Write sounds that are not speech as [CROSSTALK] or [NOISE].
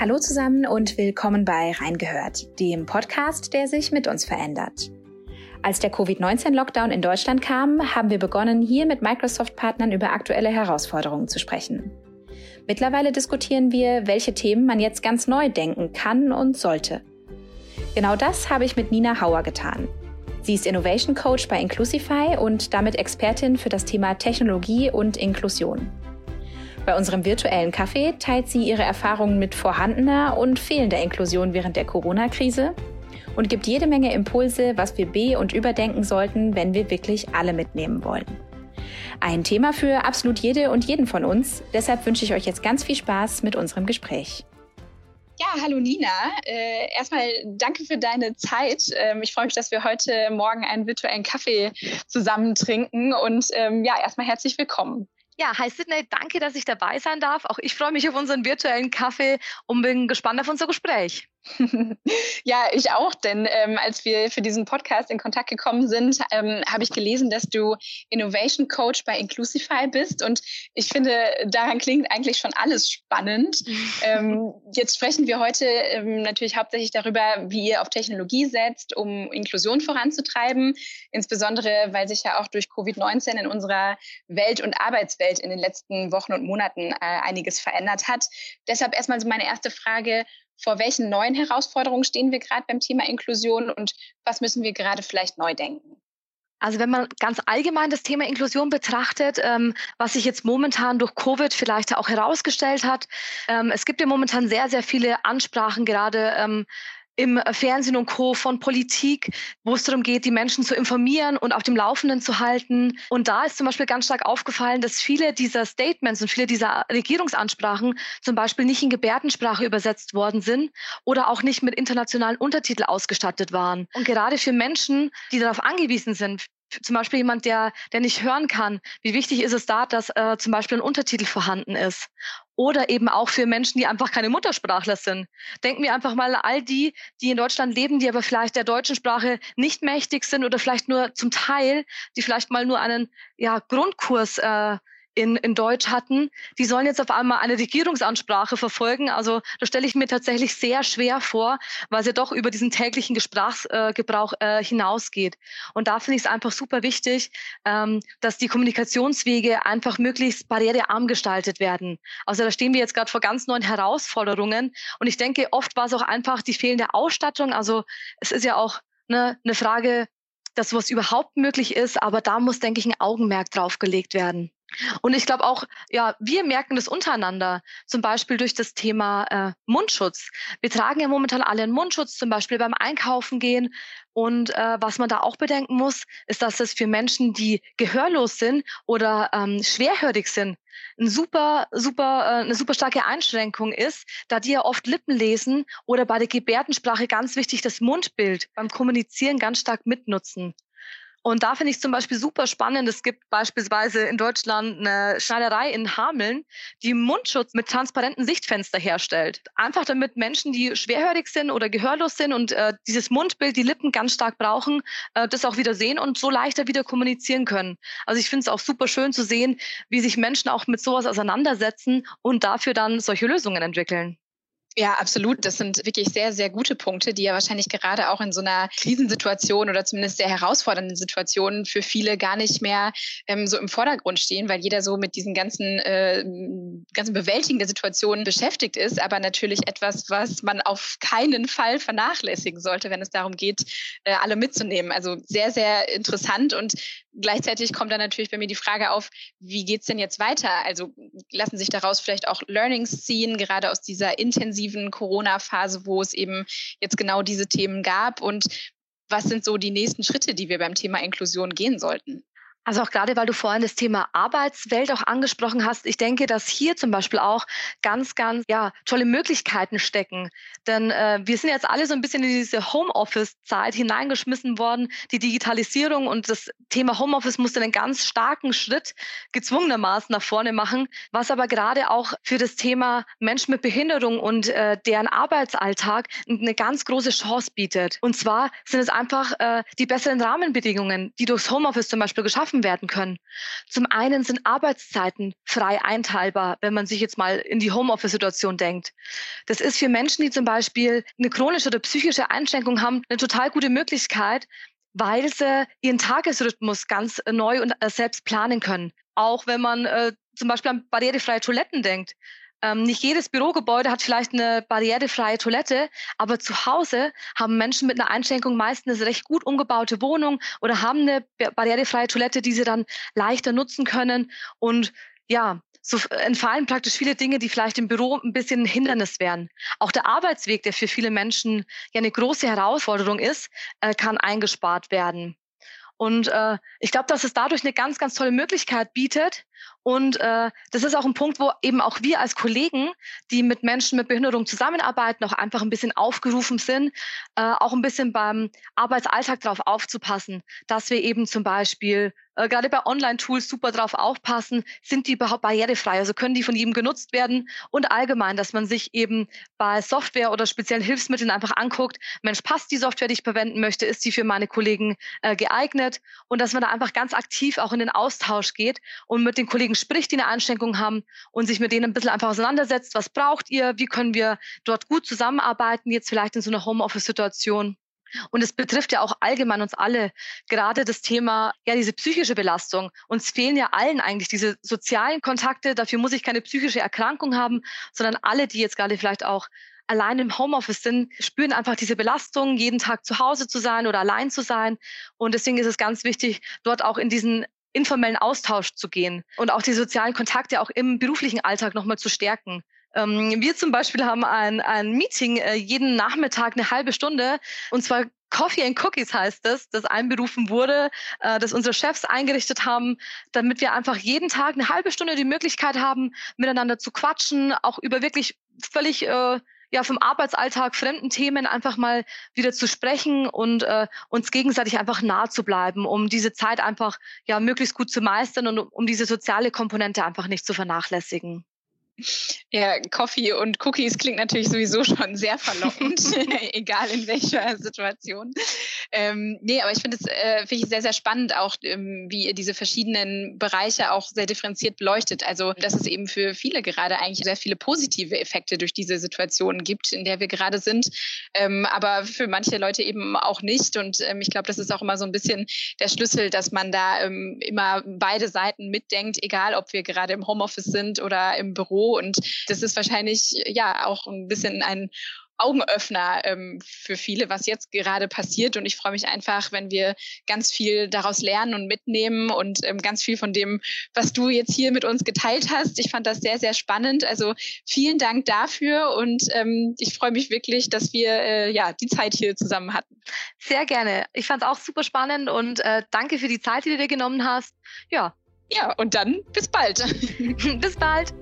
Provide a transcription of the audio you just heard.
Hallo zusammen und willkommen bei Reingehört, dem Podcast, der sich mit uns verändert. Als der Covid-19-Lockdown in Deutschland kam, haben wir begonnen, hier mit Microsoft-Partnern über aktuelle Herausforderungen zu sprechen. Mittlerweile diskutieren wir, welche Themen man jetzt ganz neu denken kann und sollte. Genau das habe ich mit Nina Hauer getan. Sie ist Innovation Coach bei Inclusify und damit Expertin für das Thema Technologie und Inklusion. Bei unserem virtuellen Kaffee teilt sie ihre Erfahrungen mit vorhandener und fehlender Inklusion während der Corona-Krise und gibt jede Menge Impulse, was wir be- und überdenken sollten, wenn wir wirklich alle mitnehmen wollen. Ein Thema für absolut jede und jeden von uns. Deshalb wünsche ich euch jetzt ganz viel Spaß mit unserem Gespräch. Ja, hallo Nina. Äh, erstmal danke für deine Zeit. Ähm, ich freue mich, dass wir heute Morgen einen virtuellen Kaffee zusammen trinken. Und ähm, ja, erstmal herzlich willkommen. Ja, hi Sidney, danke, dass ich dabei sein darf. Auch ich freue mich auf unseren virtuellen Kaffee und bin gespannt auf unser Gespräch. [LAUGHS] ja, ich auch, denn ähm, als wir für diesen Podcast in Kontakt gekommen sind, ähm, habe ich gelesen, dass du Innovation Coach bei Inclusify bist und ich finde, daran klingt eigentlich schon alles spannend. [LAUGHS] ähm, jetzt sprechen wir heute ähm, natürlich hauptsächlich darüber, wie ihr auf Technologie setzt, um Inklusion voranzutreiben, insbesondere weil sich ja auch durch Covid-19 in unserer Welt- und Arbeitswelt in den letzten Wochen und Monaten äh, einiges verändert hat. Deshalb erstmal so meine erste Frage, vor welchen neuen Herausforderungen stehen wir gerade beim Thema Inklusion und was müssen wir gerade vielleicht neu denken? Also wenn man ganz allgemein das Thema Inklusion betrachtet, ähm, was sich jetzt momentan durch Covid vielleicht auch herausgestellt hat, ähm, es gibt ja momentan sehr, sehr viele Ansprachen gerade ähm, im Fernsehen und Co. von Politik, wo es darum geht, die Menschen zu informieren und auf dem Laufenden zu halten. Und da ist zum Beispiel ganz stark aufgefallen, dass viele dieser Statements und viele dieser Regierungsansprachen zum Beispiel nicht in Gebärdensprache übersetzt worden sind oder auch nicht mit internationalen Untertiteln ausgestattet waren. Und gerade für Menschen, die darauf angewiesen sind, zum Beispiel jemand, der, der nicht hören kann, wie wichtig ist es da, dass äh, zum Beispiel ein Untertitel vorhanden ist? Oder eben auch für Menschen, die einfach keine Muttersprachler sind. Denken wir einfach mal all die, die in Deutschland leben, die aber vielleicht der deutschen Sprache nicht mächtig sind oder vielleicht nur zum Teil, die vielleicht mal nur einen ja, Grundkurs äh, in, in Deutsch hatten, die sollen jetzt auf einmal eine Regierungsansprache verfolgen. Also da stelle ich mir tatsächlich sehr schwer vor, weil es ja doch über diesen täglichen Sprachgebrauch äh, äh, hinausgeht. Und da finde ich es einfach super wichtig, ähm, dass die Kommunikationswege einfach möglichst barrierearm gestaltet werden. Also da stehen wir jetzt gerade vor ganz neuen Herausforderungen. Und ich denke, oft war es auch einfach die fehlende Ausstattung. Also es ist ja auch eine, eine Frage, dass was überhaupt möglich ist, aber da muss, denke ich, ein Augenmerk drauf gelegt werden. Und ich glaube auch, ja, wir merken das untereinander, zum Beispiel durch das Thema äh, Mundschutz. Wir tragen ja momentan alle einen Mundschutz, zum Beispiel beim Einkaufen gehen. Und äh, was man da auch bedenken muss, ist, dass es für Menschen, die gehörlos sind oder ähm, schwerhörig sind, ein super, super, äh, eine super starke Einschränkung ist, da die ja oft Lippen lesen oder bei der Gebärdensprache ganz wichtig das Mundbild beim Kommunizieren ganz stark mitnutzen. Und da finde ich zum Beispiel super spannend. Es gibt beispielsweise in Deutschland eine Schneiderei in Hameln, die Mundschutz mit transparenten Sichtfenster herstellt. Einfach damit Menschen, die schwerhörig sind oder gehörlos sind und äh, dieses Mundbild, die Lippen ganz stark brauchen, äh, das auch wieder sehen und so leichter wieder kommunizieren können. Also ich finde es auch super schön zu sehen, wie sich Menschen auch mit sowas auseinandersetzen und dafür dann solche Lösungen entwickeln. Ja, absolut. Das sind wirklich sehr, sehr gute Punkte, die ja wahrscheinlich gerade auch in so einer Krisensituation oder zumindest sehr herausfordernden Situation für viele gar nicht mehr ähm, so im Vordergrund stehen, weil jeder so mit diesen ganzen, äh, ganzen Bewältigen der Situation beschäftigt ist. Aber natürlich etwas, was man auf keinen Fall vernachlässigen sollte, wenn es darum geht, äh, alle mitzunehmen. Also sehr, sehr interessant und gleichzeitig kommt dann natürlich bei mir die Frage auf, wie geht's denn jetzt weiter? Also lassen sich daraus vielleicht auch Learnings ziehen, gerade aus dieser intensiven Corona-Phase, wo es eben jetzt genau diese Themen gab und was sind so die nächsten Schritte, die wir beim Thema Inklusion gehen sollten? Also auch gerade, weil du vorhin das Thema Arbeitswelt auch angesprochen hast, ich denke, dass hier zum Beispiel auch ganz, ganz ja, tolle Möglichkeiten stecken. Denn äh, wir sind jetzt alle so ein bisschen in diese Homeoffice-Zeit hineingeschmissen worden. Die Digitalisierung und das Thema Homeoffice musste einen ganz starken Schritt gezwungenermaßen nach vorne machen, was aber gerade auch für das Thema Menschen mit Behinderung und äh, deren Arbeitsalltag eine ganz große Chance bietet. Und zwar sind es einfach äh, die besseren Rahmenbedingungen, die durchs Homeoffice zum Beispiel geschaffen geschaffen werden können. Zum einen sind Arbeitszeiten frei einteilbar, wenn man sich jetzt mal in die Homeoffice-Situation denkt. Das ist für Menschen, die zum Beispiel eine chronische oder psychische Einschränkung haben, eine total gute Möglichkeit, weil sie ihren Tagesrhythmus ganz neu und äh, selbst planen können. Auch wenn man äh, zum Beispiel an barrierefreie Toiletten denkt. Ähm, nicht jedes Bürogebäude hat vielleicht eine barrierefreie Toilette, aber zu Hause haben Menschen mit einer Einschränkung meistens eine recht gut umgebaute Wohnung oder haben eine barrierefreie Toilette, die sie dann leichter nutzen können. Und ja, so entfallen praktisch viele Dinge, die vielleicht im Büro ein bisschen ein Hindernis wären. Auch der Arbeitsweg, der für viele Menschen ja eine große Herausforderung ist, äh, kann eingespart werden. Und äh, ich glaube, dass es dadurch eine ganz, ganz tolle Möglichkeit bietet, und äh, das ist auch ein Punkt, wo eben auch wir als Kollegen, die mit Menschen mit Behinderung zusammenarbeiten, auch einfach ein bisschen aufgerufen sind, äh, auch ein bisschen beim Arbeitsalltag darauf aufzupassen, dass wir eben zum Beispiel äh, gerade bei Online-Tools super drauf aufpassen, sind die überhaupt barrierefrei, also können die von jedem genutzt werden? Und allgemein, dass man sich eben bei Software oder speziellen Hilfsmitteln einfach anguckt, Mensch, passt die Software, die ich verwenden möchte, ist die für meine Kollegen äh, geeignet? Und dass man da einfach ganz aktiv auch in den Austausch geht und mit den Kollegen spricht, die eine Einschränkung haben und sich mit denen ein bisschen einfach auseinandersetzt, was braucht ihr, wie können wir dort gut zusammenarbeiten, jetzt vielleicht in so einer Homeoffice-Situation. Und es betrifft ja auch allgemein uns alle, gerade das Thema, ja, diese psychische Belastung. Uns fehlen ja allen eigentlich diese sozialen Kontakte. Dafür muss ich keine psychische Erkrankung haben, sondern alle, die jetzt gerade vielleicht auch allein im Homeoffice sind, spüren einfach diese Belastung, jeden Tag zu Hause zu sein oder allein zu sein. Und deswegen ist es ganz wichtig, dort auch in diesen informellen Austausch zu gehen und auch die sozialen Kontakte auch im beruflichen Alltag nochmal zu stärken. Ähm, wir zum Beispiel haben ein, ein Meeting äh, jeden Nachmittag eine halbe Stunde und zwar Coffee and Cookies heißt es, das einberufen wurde, äh, das unsere Chefs eingerichtet haben, damit wir einfach jeden Tag eine halbe Stunde die Möglichkeit haben, miteinander zu quatschen, auch über wirklich völlig äh, ja vom Arbeitsalltag fremden Themen einfach mal wieder zu sprechen und äh, uns gegenseitig einfach nah zu bleiben, um diese Zeit einfach ja möglichst gut zu meistern und um, um diese soziale Komponente einfach nicht zu vernachlässigen. Ja, Coffee und Cookies klingt natürlich sowieso schon sehr verlockend, [LAUGHS] [LAUGHS] egal in welcher Situation. Ähm, nee, aber ich finde es äh, find sehr, sehr spannend, auch ähm, wie ihr diese verschiedenen Bereiche auch sehr differenziert beleuchtet. Also, dass es eben für viele gerade eigentlich sehr viele positive Effekte durch diese Situation gibt, in der wir gerade sind, ähm, aber für manche Leute eben auch nicht. Und ähm, ich glaube, das ist auch immer so ein bisschen der Schlüssel, dass man da ähm, immer beide Seiten mitdenkt, egal ob wir gerade im Homeoffice sind oder im Büro und das ist wahrscheinlich ja auch ein bisschen ein Augenöffner ähm, für viele, was jetzt gerade passiert. Und ich freue mich einfach, wenn wir ganz viel daraus lernen und mitnehmen und ähm, ganz viel von dem, was du jetzt hier mit uns geteilt hast. Ich fand das sehr, sehr spannend. Also vielen Dank dafür und ähm, ich freue mich wirklich, dass wir äh, ja die Zeit hier zusammen hatten. Sehr gerne. Ich fand es auch super spannend und äh, danke für die Zeit, die du dir genommen hast. Ja. Ja, und dann bis bald. [LAUGHS] bis bald.